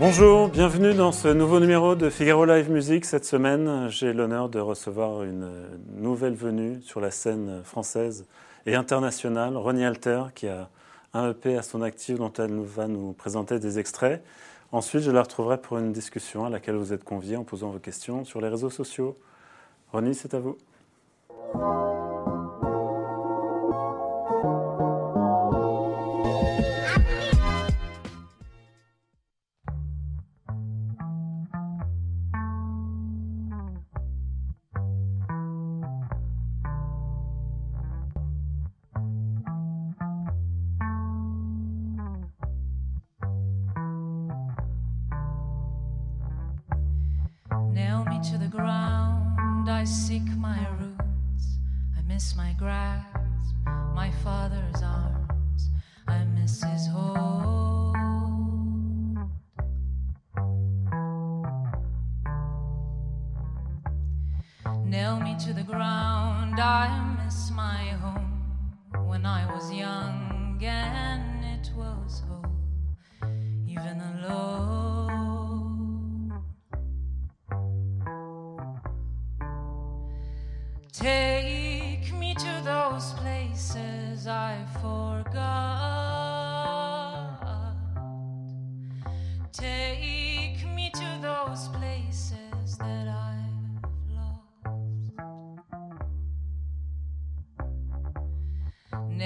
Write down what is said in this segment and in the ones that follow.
Bonjour, bienvenue dans ce nouveau numéro de Figaro Live Music. Cette semaine, j'ai l'honneur de recevoir une nouvelle venue sur la scène française et internationale, Ronnie Alter, qui a un EP à son actif dont elle va nous présenter des extraits. Ensuite, je la retrouverai pour une discussion à laquelle vous êtes conviés en posant vos questions sur les réseaux sociaux. Ronnie, c'est à vous. to the ground. I seek my roots. I miss my grass, my father's arms. I miss his home.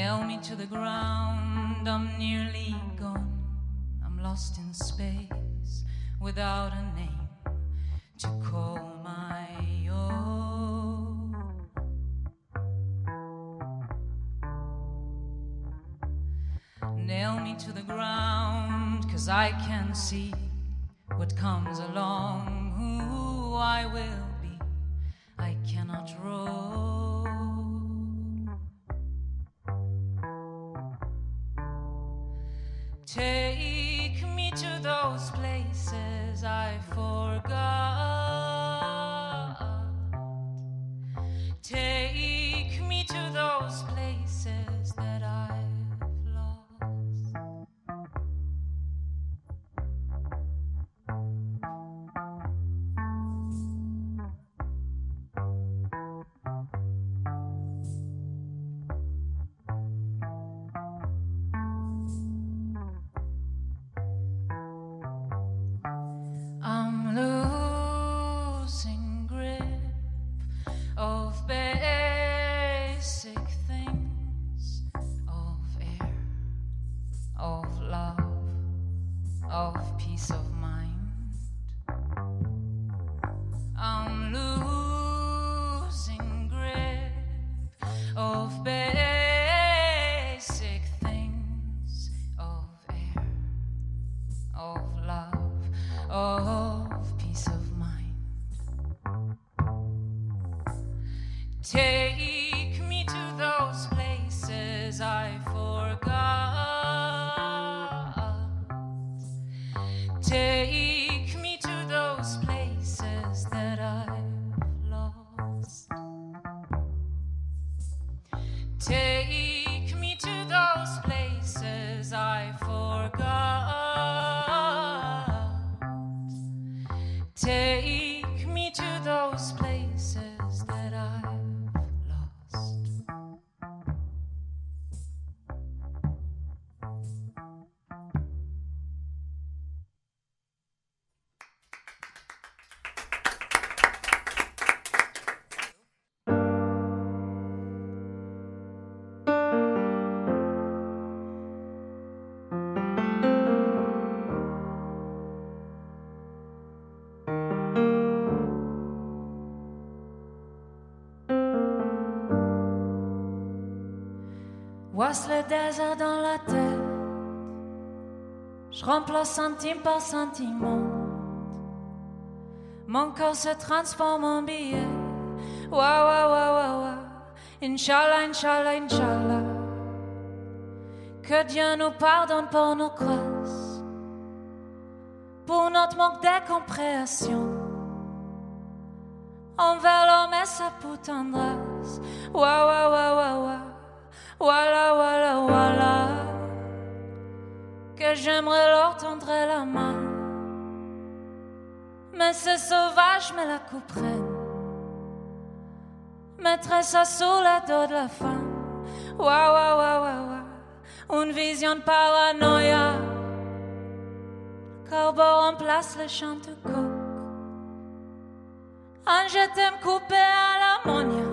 nail me to the ground. I'm nearly gone. I'm lost in space without a name to call my own. Nail me to the ground, cause I can see Take me to those places I forgot. of peace of mind. Take le désert dans la tête. Je remplace centime par sentiment. Mon corps se transforme en billet. Wa wa wa wa wa. Inch'Allah, Inch'Allah, Inch'Allah. Que Dieu nous pardonne pour nos crosses, pour notre manque de compréhension envers l'homme et sa tendresse. Wa wa wa wa wa voilà, voilà, voilà, que j'aimerais leur tendre la main. Mais c'est sauvage, mais la couperait mettrait ça sous la dos de la femme. Waouh, waouh, waouh, waouh, une vision de paranoïa. Corbeau remplace le chant de coq. Un je t'aime coupé à l'ammonia.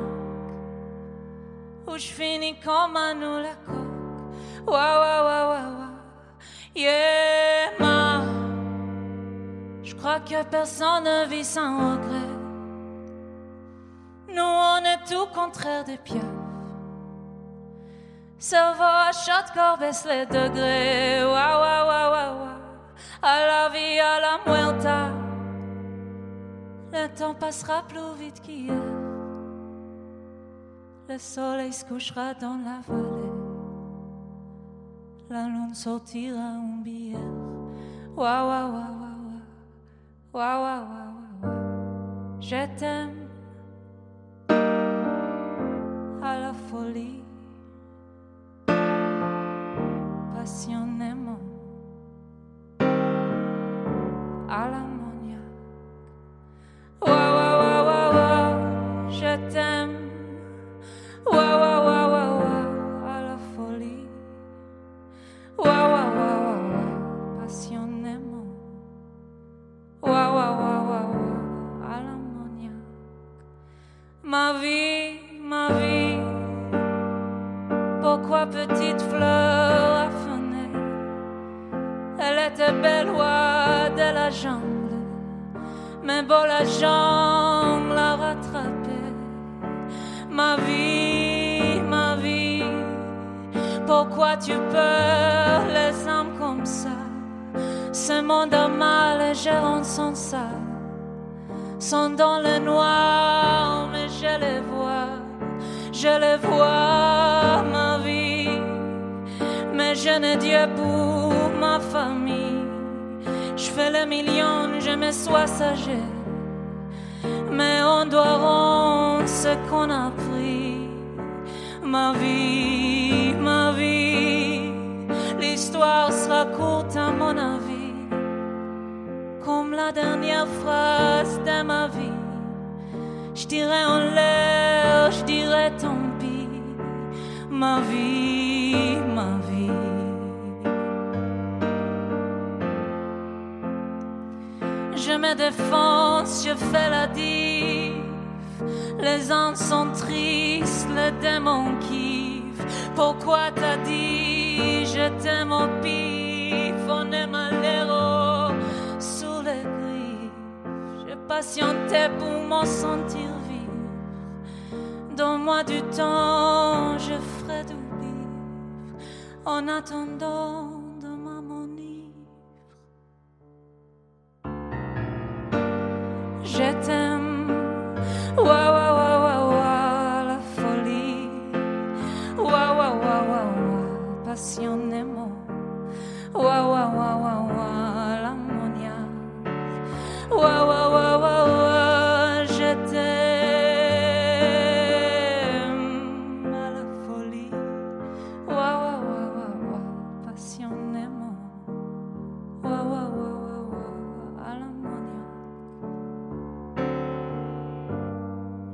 Où je finis comme un ou la coque. Waouh, yeah, ma. Je crois que personne ne vit sans regret. Nous, on est tout contraire des pieuvres. Cerveau à shot, corps baisse les degrés. Waouh, waouh, waouh, waouh. À la vie, à la muerta. Le temps passera plus vite qu'hier. Le soleil se couchera dans la vallée. La lune sortira en bière. Waouh, waouh, waouh, waouh. Waouh, waouh, waouh, waouh. Je t'aime. à la folie, Ma vie, ma vie. Pourquoi petite fleur affanée Elle était belle oie de la jungle. Mais beau la jungle l'a rattrapée. Ma vie, ma vie. Pourquoi tu peurs les âmes comme ça? Ce monde a mal et je sans ça Sont dans le noir je les vois je les vois, ma vie, mais je n'ai Dieu pour ma famille. Je fais le million, je me sois sage, mais on doit rendre ce qu'on a pris. Ma vie, ma vie, l'histoire sera courte à mon avis, comme la dernière phrase de ma vie. Je dirais en l'air, je dirais tant pis, ma vie, ma vie. Je me défonce, je fais la dive. Les uns sont tristes, les démons kiffent. Pourquoi t'as dit, je t'aime au pif, on malheureux sous les griffes. Je patientais pour m'en sentir. Donne-moi du temps, je ferai du bif. En attendant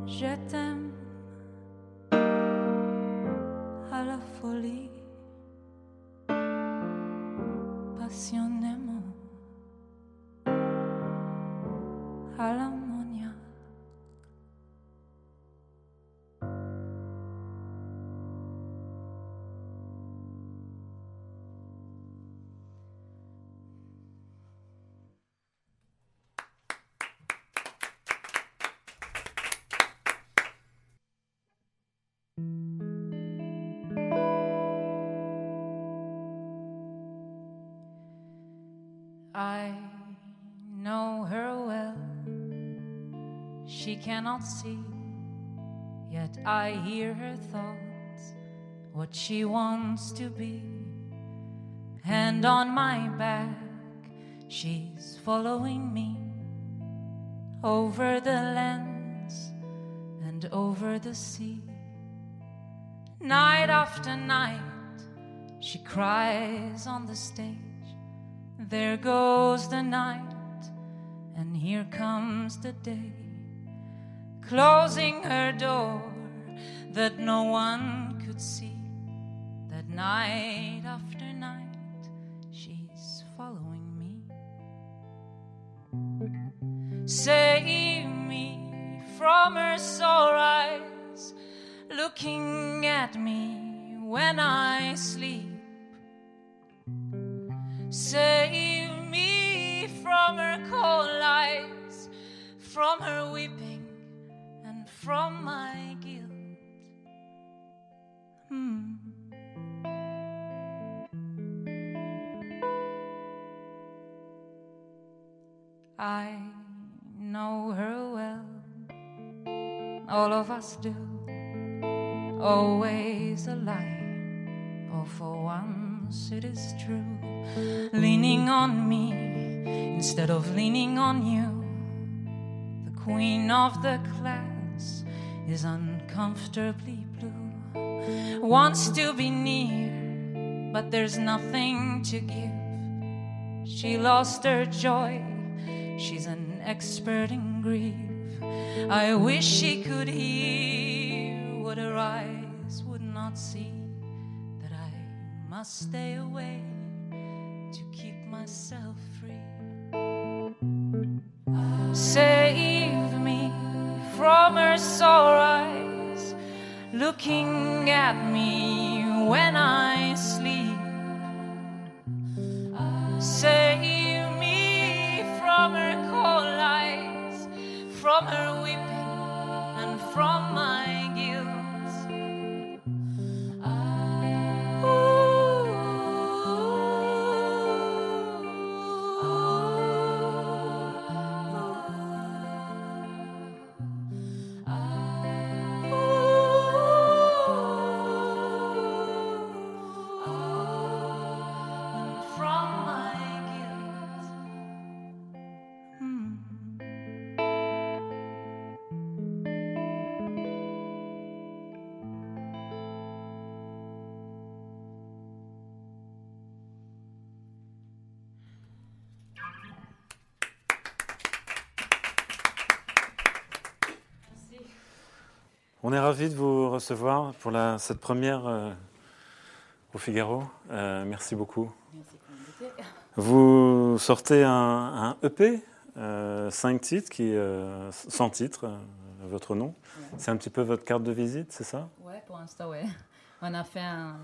Je t'aime. À la folie, cannot see, yet I hear her thoughts, what she wants to be. Hand on my back, she's following me over the lands and over the sea. Night after night, she cries on the stage There goes the night, and here comes the day, closing her door that no one could see. That night after night, she's following me. Save me from her sore eyes, looking at me when I sleep. Save me from her cold eyes, from her weeping, from my guilt. Hmm. I know her well, all of us do. Always a lie, or for once it is true. Leaning on me instead of leaning on you. The queen of the class is uncomfortably blue. Wants to be near, but there's nothing to give. She lost her joy, she's an expert in grief. I wish she could hear what her eyes would not see. That I must stay away to keep myself free. Me from her sore eyes, looking at me when I sleep. Save me from her cold eyes, from her weeping, and from my On est ravis de vous recevoir pour la, cette première euh, au Figaro. Euh, merci beaucoup. Vous sortez un, un EP, euh, 5 titres, qui, euh, 100 titres, euh, votre nom. C'est un petit peu votre carte de visite, c'est ça? Ouais, pour l'instant, ouais. On a fait un,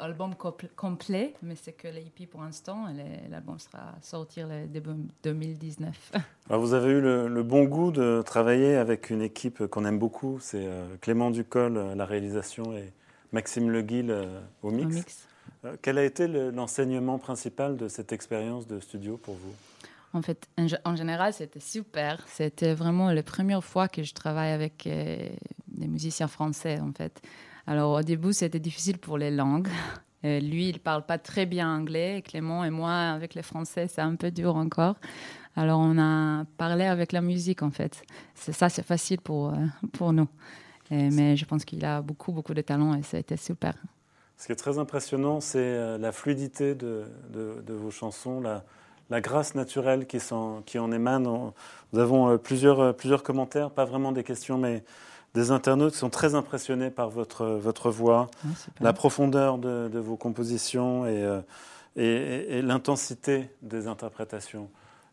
album compl- complet, mais c'est que l'EP pour l'instant. L'album sera sortir le début 2019. Alors, Vous avez eu le, le bon goût de travailler avec une équipe qu'on aime beaucoup. C'est euh, Clément Ducol à la réalisation et Maxime Leguil euh, au mix. mix. Euh, Quel a été le- l'enseignement principal de cette expérience de studio pour vous? En fait, en, gé- en général, c'était super. C'était vraiment la première fois que je travaille avec euh, des musiciens français, en fait. Alors, au début, c'était difficile pour les langues. Euh, lui, il parle pas très bien anglais. Clément et moi, avec les Français, c'est un peu dur encore. Alors, on a parlé avec la musique, en fait. C'est ça, c'est facile pour, euh, pour nous. Et- mais je pense qu'il a beaucoup, beaucoup de talent et ça a été super. Ce qui est très impressionnant, c'est euh, la fluidité de, de- vos chansons, la, la grâce naturelle qui, s'en- qui en émane. Nous avons euh, plusieurs, euh, plusieurs commentaires, pas vraiment des questions, mais des internautes qui sont très impressionnés par votre, votre voix, super. la profondeur de, de vos compositions et, euh, et- et- et l'intensité des interprétations.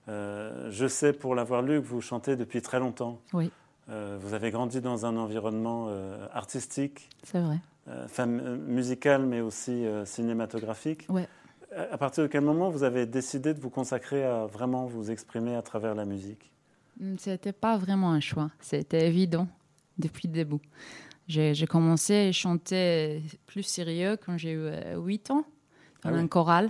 Euh, je sais, pour l'avoir lu, que vous chantez depuis très longtemps. Oui. Euh, vous avez grandi dans un environnement artistique, C'est vrai. musical, mais aussi cinématographique. Ouais. À à partir de quel moment vous avez décidé de vous consacrer à vraiment vous exprimer à travers la musique? Hmm, C'était pas vraiment un choix. C'était évident depuis le début. J'ai commencé à chanter plus sérieux quand j'ai eu 8 ans, dans Ah oui. un choral.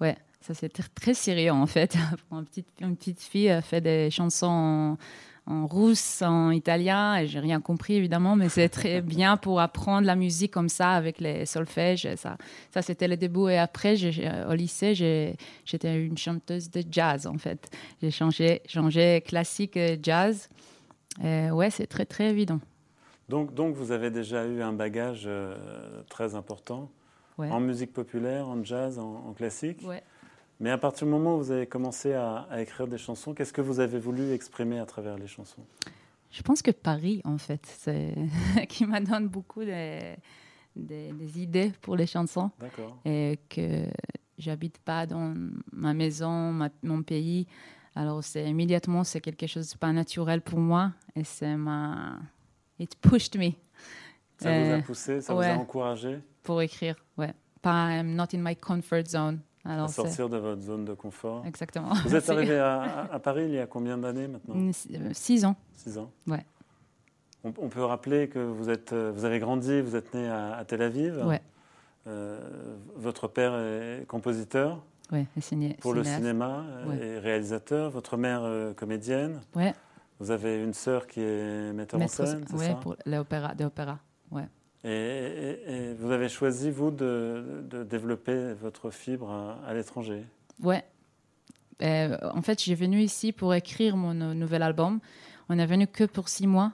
Ouais, ça c'était très sérieux en fait. Pour une petite, une petite fille, elle fait des chansons en, en russe, en italien, et j'ai rien compris évidemment, mais c'est très bien pour apprendre la musique comme ça avec les solfèges. Ça, ça c'était le début. Et après, au lycée, j'étais une chanteuse de jazz en fait. J'ai changé, changé classique euh, jazz. Euh, ouais, c'est très très évident. donc, donc vous avez déjà eu un bagage euh, très important Ouais. en musique populaire, en jazz, en, en classique. Ouais. Mais à partir du moment où vous avez commencé à, à écrire des chansons, qu'est-ce que vous avez voulu exprimer à travers les chansons? Je pense que Paris, en fait, c'est qui me donne beaucoup de, de- des idées pour les chansons D'accord. et que j'habite pas dans ma maison, ma- mon pays. Alors c'est immédiatement c'est quelque chose de pas naturel pour moi et c'est ma it pushed me Ça vous a Euh, poussé, ça vous ouais. a encouragé? Pour écrire. Ouais. Pas I'm not in my comfort zone. Alors sortir de votre zone de confort exactement. Vous êtes arrivé à, Paris il y a combien d'années maintenant? Six- euh, Six ans. Six ans Ouais. On, on peut rappeler que vous, êtes, euh, vous avez grandi, vous êtes né à, à Tel Aviv. Ouais. Euh, votre père est compositeur Ouais, ciné- pour le cinéma euh, Ouais. et réalisateur. Votre mère euh, comédienne. Ouais. Vous avez une sœur qui est metteur Maître- en scène, c'est ouais, ça pour l'opéra, de opéra. et, et- et vous avez choisi, vous, de, de développer votre fibre à, à l'étranger. Ouais. Euh, en fait, j'ai venu ici pour écrire mon nou- nouvel album. On n'est venu que pour six mois,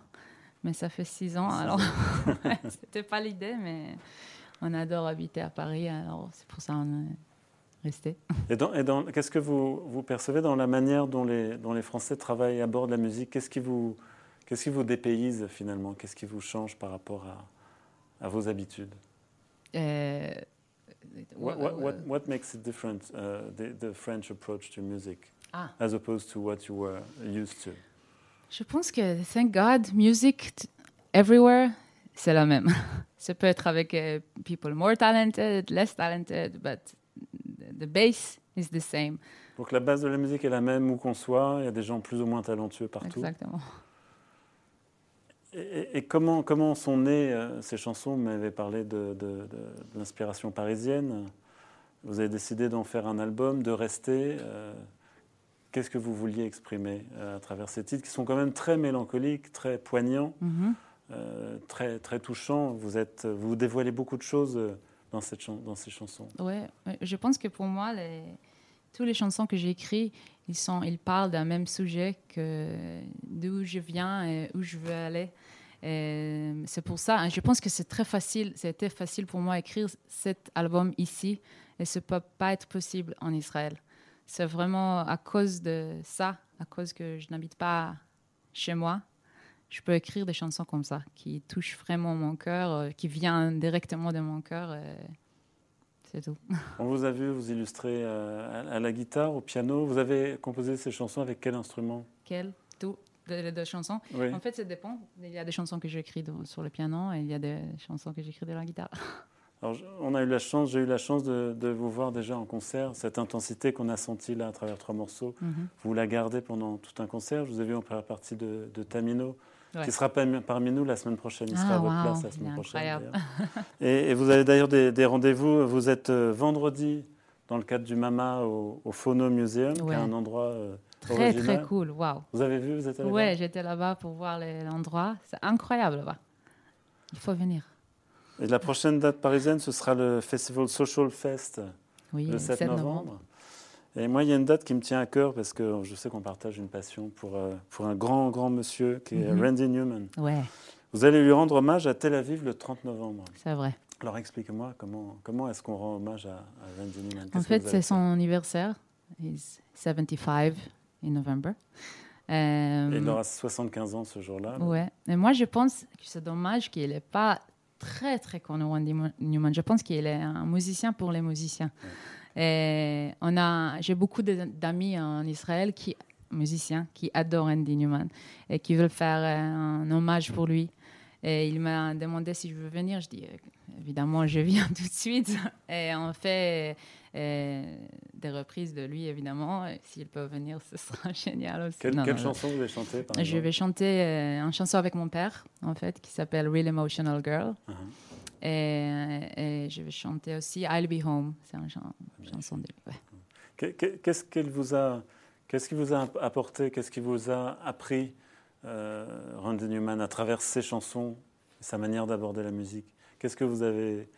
mais ça fait six ans. Alors, ouais, c'était pas l'idée, mais on adore habiter à Paris, alors c'est pour ça qu'on est resté. Et, dans- et dans- qu'est-ce que vous, vous percevez dans la manière dont les, dont les Français travaillent à bord de la musique? Qu'est-ce qui vous, qu'est-ce qui vous dépayse finalement? Qu'est-ce qui vous change par rapport à, à vos habitudes? Euh, what, what, what, what makes it different, uh, the, the French approach to music, Ah. as opposed to what you were used to? Je pense que, thank God, music everywhere, c'est la même. Ça peut être avec euh, people more talented, less talented, but the base is the same. Donc la base de la musique est la même où qu'on soit, il y a des gens plus ou moins talentueux partout. Exactement. Et, comment, comment sont nées euh, ces chansons? Vous m'avez parlé de, de- de- de l'inspiration parisienne. Vous avez décidé d'en faire un album, de rester. euh, Qu'est-ce que vous vouliez exprimer euh, à travers ces titres qui sont quand même très mélancoliques, très poignants, Mhm. euh, très, très touchants vous, êtes, vous dévoilez beaucoup de choses dans, ces chansons. Ouais, ouais, je pense que pour moi, les, toutes les chansons que j'ai écrites, ils, sont, ils parlent d'un même sujet que d'où je viens et où je veux aller. C'est pour ça, hein, je pense que c'est très facile, c'était facile pour moi d'écrire cet album ici et ça ne peut pas être possible en Israël. C'est vraiment à cause de ça, à cause que je n'habite pas chez moi, je peux écrire des chansons comme ça, qui touchent vraiment mon cœur, euh, qui viennent directement de mon cœur. et C'est tout. On vous a vu vous illustrer euh, à, la guitare, au piano. Vous avez composé ces chansons avec quel instrument? Quelle Tout de, de chansons. Oui. En fait, ça dépend. Il y a des chansons que j'écris sur le piano et il y a des chansons que j'écris de la guitare. Alors, on a eu la chance, j'ai eu la chance de, de vous voir déjà en concert. Cette intensité qu'on a sentie là à travers trois morceaux, Mhm. vous la gardez pendant tout un concert. Je vous ai vu en première partie de, de Tamino, Ouais. qui sera parmi, nous la semaine prochaine. Il Ah, sera à votre waouh, place la semaine prochaine. Et, et vous avez d'ailleurs des, des rendez-vous. Vous êtes euh, vendredi dans le cadre du MAMA au, au Phono Museum, qui est un endroit euh, Très, original. très cool. Waouh. Vous avez vu, vous êtes allé Ouais, j'étais là-bas pour voir l'endroit. C'est incroyable là-bas. Il faut venir. Et la prochaine date parisienne, ce sera le Festival Social Fest. Oui, le 7, novembre. Et moi, il y a une date qui me tient à cœur parce que je sais qu'on partage une passion pour, euh, pour un grand, grand monsieur qui est Mhm. Randy Newman. Ouais, Vous allez lui rendre hommage à Tel Aviv le 30 novembre. c'est vrai. Alors expliquez-moi comment, comment est-ce qu'on rend hommage à, à Randy Newman? En fait, c'est son anniversaire. He's 75 in November. Euh, faire Et il aura 75 ans ce jour-là. Ouais. Et moi, je pense que c'est dommage qu'il n'est pas très, très connu, Randy Newman. Je pense qu'il est un musicien pour les musiciens. Et on a, j'ai beaucoup d'amis en Israël qui, musiciens, qui adorent Randy Newman et qui veulent faire euh, un hommage pour lui. Et il m'a demandé si je veux venir. Je dis, euh, évidemment, je viens tout de suite. Et on fait euh, des reprises de lui, évidemment. S'il peut venir, ce sera génial aussi. Quelle, Non, quelle non, chanson vous allez chanter par je vais chanter euh, une chanson avec mon père, en fait, qui s'appelle Real Emotional Girl. Mhm. Et, et je vais chanter aussi I'll Be Home. C'est une chan- chanson de lui. ouais. Que- que- Qu'est-ce qu'elle vous a, qu'est-ce qui vous a apporté, qu'est-ce qui vous a appris, euh, Randy Newman, à travers ses chansons, sa manière d'aborder la musique? Qu'est-ce que vous avez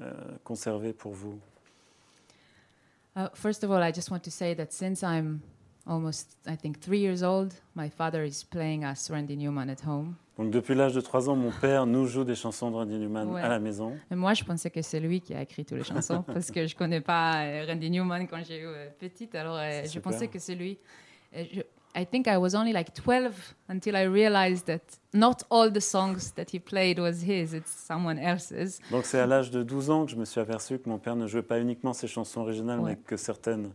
euh, conservé pour vous? Uh, first of all, I just want to say that since I'm almost, I think, three years old, my father is playing us Randy Newman at home. Donc depuis l'âge de 3 ans, mon père nous joue des chansons de Randy Newman Ouais. à la maison. Et moi, je pensais que c'est lui qui a écrit toutes les chansons parce que je connais pas euh, Randy Newman quand j'étais euh, petite. Alors, euh, je super. pensais que c'est lui. Je- I think I was only like 12 until I realized that not all the songs that he played was his, it's someone else's. Donc c'est à l'âge de 12 ans que je me suis aperçu que mon père ne jouait pas uniquement ses chansons originales, Ouais. mais que certaines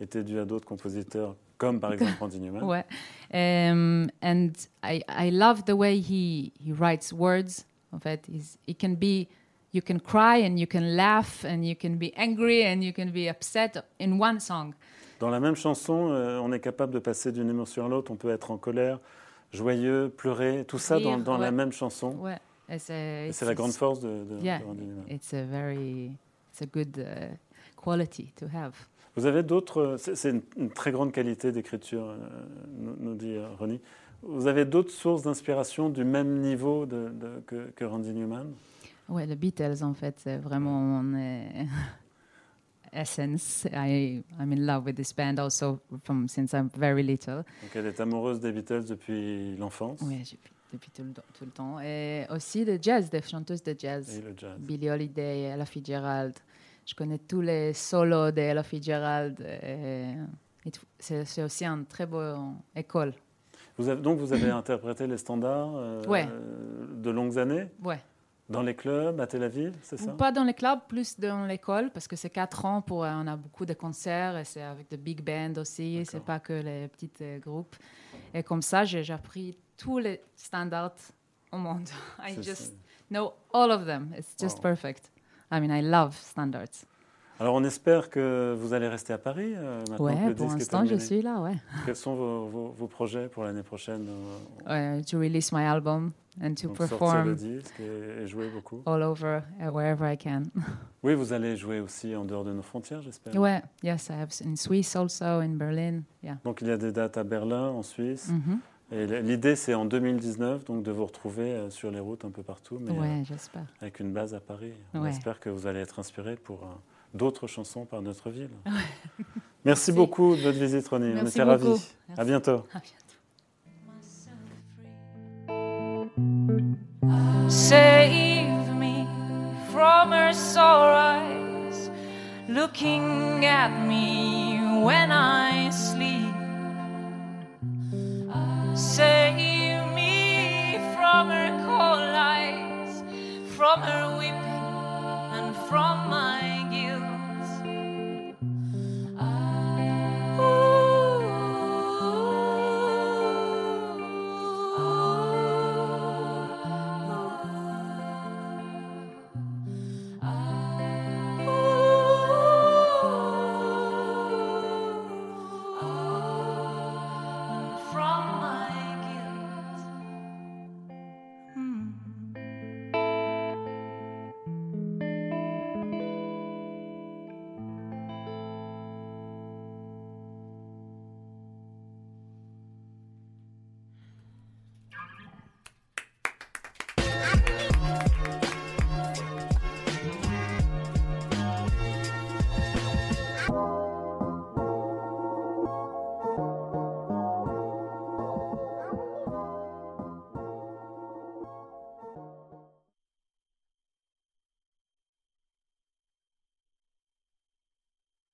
étaient dues à d'autres compositeurs, comme par exemple Randy Newman. Ouais. Um, and I, I love the way he, he writes words. En fait, he's, he can be, you can cry and you can laugh and you can be angry and you can be upset in one song. Dans la même chanson, euh, on est capable de passer d'une émotion à l'autre. On peut être en colère, joyeux, pleurer, tout ça dans, dans la même chanson. Ouais. C'est la grande it's- force de, de- Yeah. de Randy Newman. It's a very, it's a good uh, quality to have. Vous avez d'autres. C'est une, très grande qualité d'écriture, euh, nous, dit euh, Ronnie. Vous avez d'autres sources d'inspiration du même niveau de- de- que, que Randy Newman? Ouais, les Beatles, en fait, c'est vraiment mon euh, essence. I, I'm in love with this band also from since I'm very little. Donc elle est amoureuse des Beatles depuis l'enfance? Oui, depuis, depuis tout, le, tout le temps. Et aussi le jazz, des chanteuses de jazz. et le jazz. Billie Holiday, Ella Fitzgerald. Je connais tous les solos d'Ella Fitzgerald. et- et tout. C'est aussi une très bonne école. Vous avez, donc vous avez interprété les standards euh, Ouais. de longues années? Ouais. dans les clubs à Tel Aviv, c'est ça? Pas dans les clubs, plus dans l'école, parce que c'est quatre ans, pour, euh, on a beaucoup de concerts, et c'est avec de big bands aussi, c'est pas que les petits euh, groupes. Et comme ça, j'ai appris tous les standards au monde. I just ça. know all of them. It's just Wow. perfect. I mean, I love standards. Alors on espère que vous allez rester à Paris euh, maintenant que le pour l'instant, je suis là, ouais. Quels sont vos, vos- vos projets pour l'année prochaine Ouais, to release my album and to donc sortir le perform disque et, et jouer beaucoup all over, uh, wherever I can. Oui, vous allez jouer aussi en dehors de nos frontières, j'espère. ouais, yes, I have in Swiss also, in Berlin. Yeah. Donc il y a des dates à Berlin, en Suisse. Mhm. Et l'idée, c'est en 2019, donc de vous retrouver euh, sur les routes un peu partout, mais euh, j'espère. avec une base à Paris. On Ouais. espère que vous allez être inspiré pour euh, d'autres chansons par notre ville. Merci, Merci. beaucoup de votre visite, Ronnie. On Merci était ravis. beaucoup. À Merci. bientôt. À bientôt. Save me from her sore eyes, looking at me when I sleep. Her